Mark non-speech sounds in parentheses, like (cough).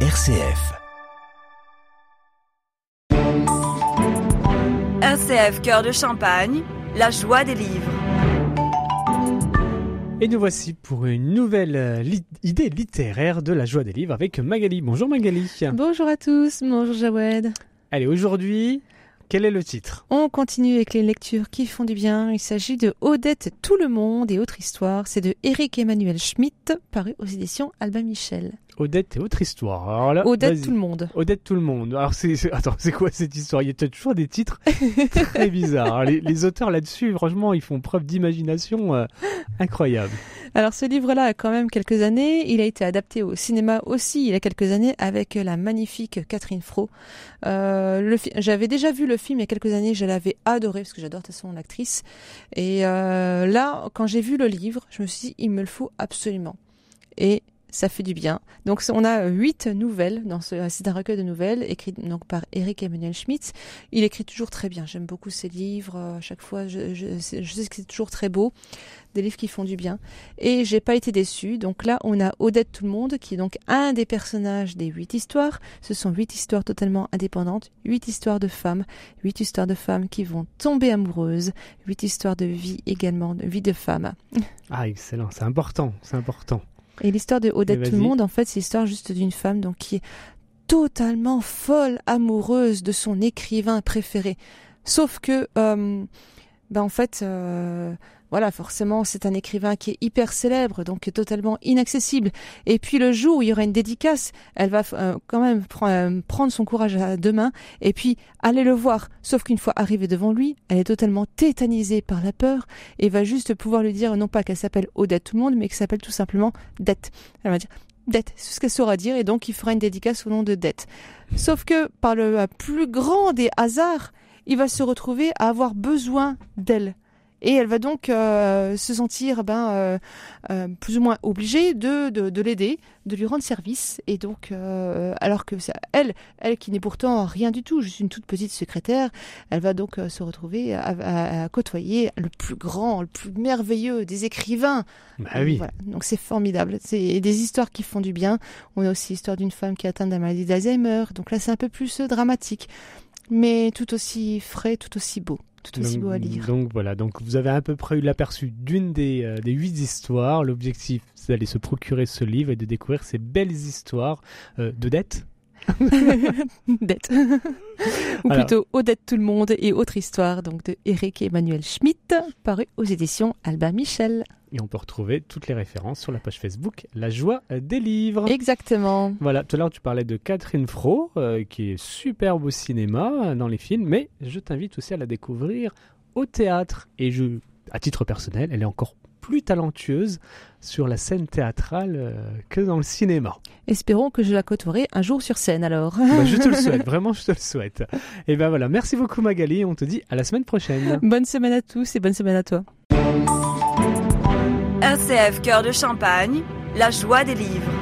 RCF. RCF Cœur de Champagne, la joie des livres. Et nous voici pour une nouvelle euh, li- idée littéraire de la joie des livres avec Magali. Bonjour Magali. Bonjour à tous, bonjour Jawed. Allez, aujourd'hui, quel est le titre? On continue avec les lectures qui font du bien. Il s'agit de Odette Tout le monde et autre histoire. C'est de Eric Emmanuel Schmitt, paru aux éditions Albin Michel. Odette et autre histoire. Alors là, Odette. Tout le monde. Odette tout le monde. Alors c'est attends, c'est quoi cette histoire? Il y a toujours des titres très bizarres. Les, les auteurs là-dessus, franchement, ils font preuve d'imagination euh, incroyable. Alors ce livre-là a quand même quelques années. Il a été adapté au cinéma aussi il y a quelques années avec la magnifique Catherine Fro. Euh, fi- J'avais déjà vu le film il y a quelques années. Je l'avais adoré parce que j'adore de toute façon l'actrice. Et euh, là, quand j'ai vu le livre, je me suis dit il me le faut absolument. Et ça fait du bien. Donc on a huit nouvelles dans ce c'est un recueil de nouvelles écrit donc par Eric Emmanuel Schmitt. Il écrit toujours très bien. J'aime beaucoup ses livres. À chaque fois, je, je, sais- je sais que c'est toujours très beau. Des livres qui font du bien. Et j'ai pas été déçue. Donc là, on a Odette Tout le Monde, qui est donc un des personnages des huit histoires. Ce sont huit histoires totalement indépendantes, huit histoires de femmes, huit histoires de femmes qui vont tomber amoureuses, huit histoires de vie également, de vie de femmes. Ah, excellent, c'est important, c'est important. Et l'histoire de Odette Et Tout le. Monde, en fait, c'est l'histoire juste d'une femme donc qui est totalement folle, amoureuse de son écrivain préféré. Sauf que, euh, ben en fait, euh, voilà, forcément, c'est un écrivain qui est hyper célèbre, donc totalement inaccessible. Et puis le jour où il y aura une dédicace, elle va euh, quand même euh, prendre son courage à deux mains et puis aller le voir. Sauf qu'une fois arrivée devant lui, elle est totalement tétanisée par la peur et va juste pouvoir lui dire non pas qu'elle s'appelle Odette tout le monde, mais qu'elle s'appelle tout simplement Dette. Elle va dire Dette, c'est ce qu'elle saura dire, et donc il fera une dédicace au nom de Dette. Sauf que par le plus grand des hasards, il va se retrouver à avoir besoin d'elle. Et elle va donc euh, se sentir ben, euh, euh, plus ou moins obligée de, de, de l'aider, de lui rendre service. Et donc, euh, alors que ça, elle, elle qui n'est pourtant rien du tout, juste une toute petite secrétaire, elle va donc euh, se retrouver à, à- à côtoyer le plus grand, le plus merveilleux des écrivains. Bah oui. Voilà. Donc c'est formidable. C'est des histoires qui font du bien. On a aussi l'histoire d'une femme qui est atteinte de la maladie d'Alzheimer. Donc là, c'est un peu plus euh, dramatique, mais tout aussi frais, tout aussi beau, tout aussi Donc, beau à lire. donc voilà, donc vous avez à peu près eu l'aperçu d'une des, euh, des huit histoires. L'objectif, c'est d'aller se procurer ce livre et de découvrir ces belles histoires euh, de (laughs) dette. Dette. (laughs) Ou Alors- plutôt Odette tout le monde et autre histoire donc de Eric Emmanuel Schmitt, paru aux éditions Albin Michel. Et on peut retrouver toutes les références sur la page Facebook La joie des livres. Exactement. Voilà, tout à l'heure tu parlais de Catherine Fro, euh, qui est superbe au cinéma, euh, dans les films, mais je t'invite aussi à la découvrir au théâtre. Et je, à titre personnel, elle est encore plus talentueuse sur la scène théâtrale euh, que dans le cinéma. Espérons que je la côtoierai un jour sur scène alors. Bah, je te le souhaite, (laughs) vraiment je te le souhaite. Et ben voilà, merci beaucoup Magali, on te dit à la semaine prochaine. bonne semaine à tous et bonne semaine à toi. RCF Cœur de Champagne, la joie des livres.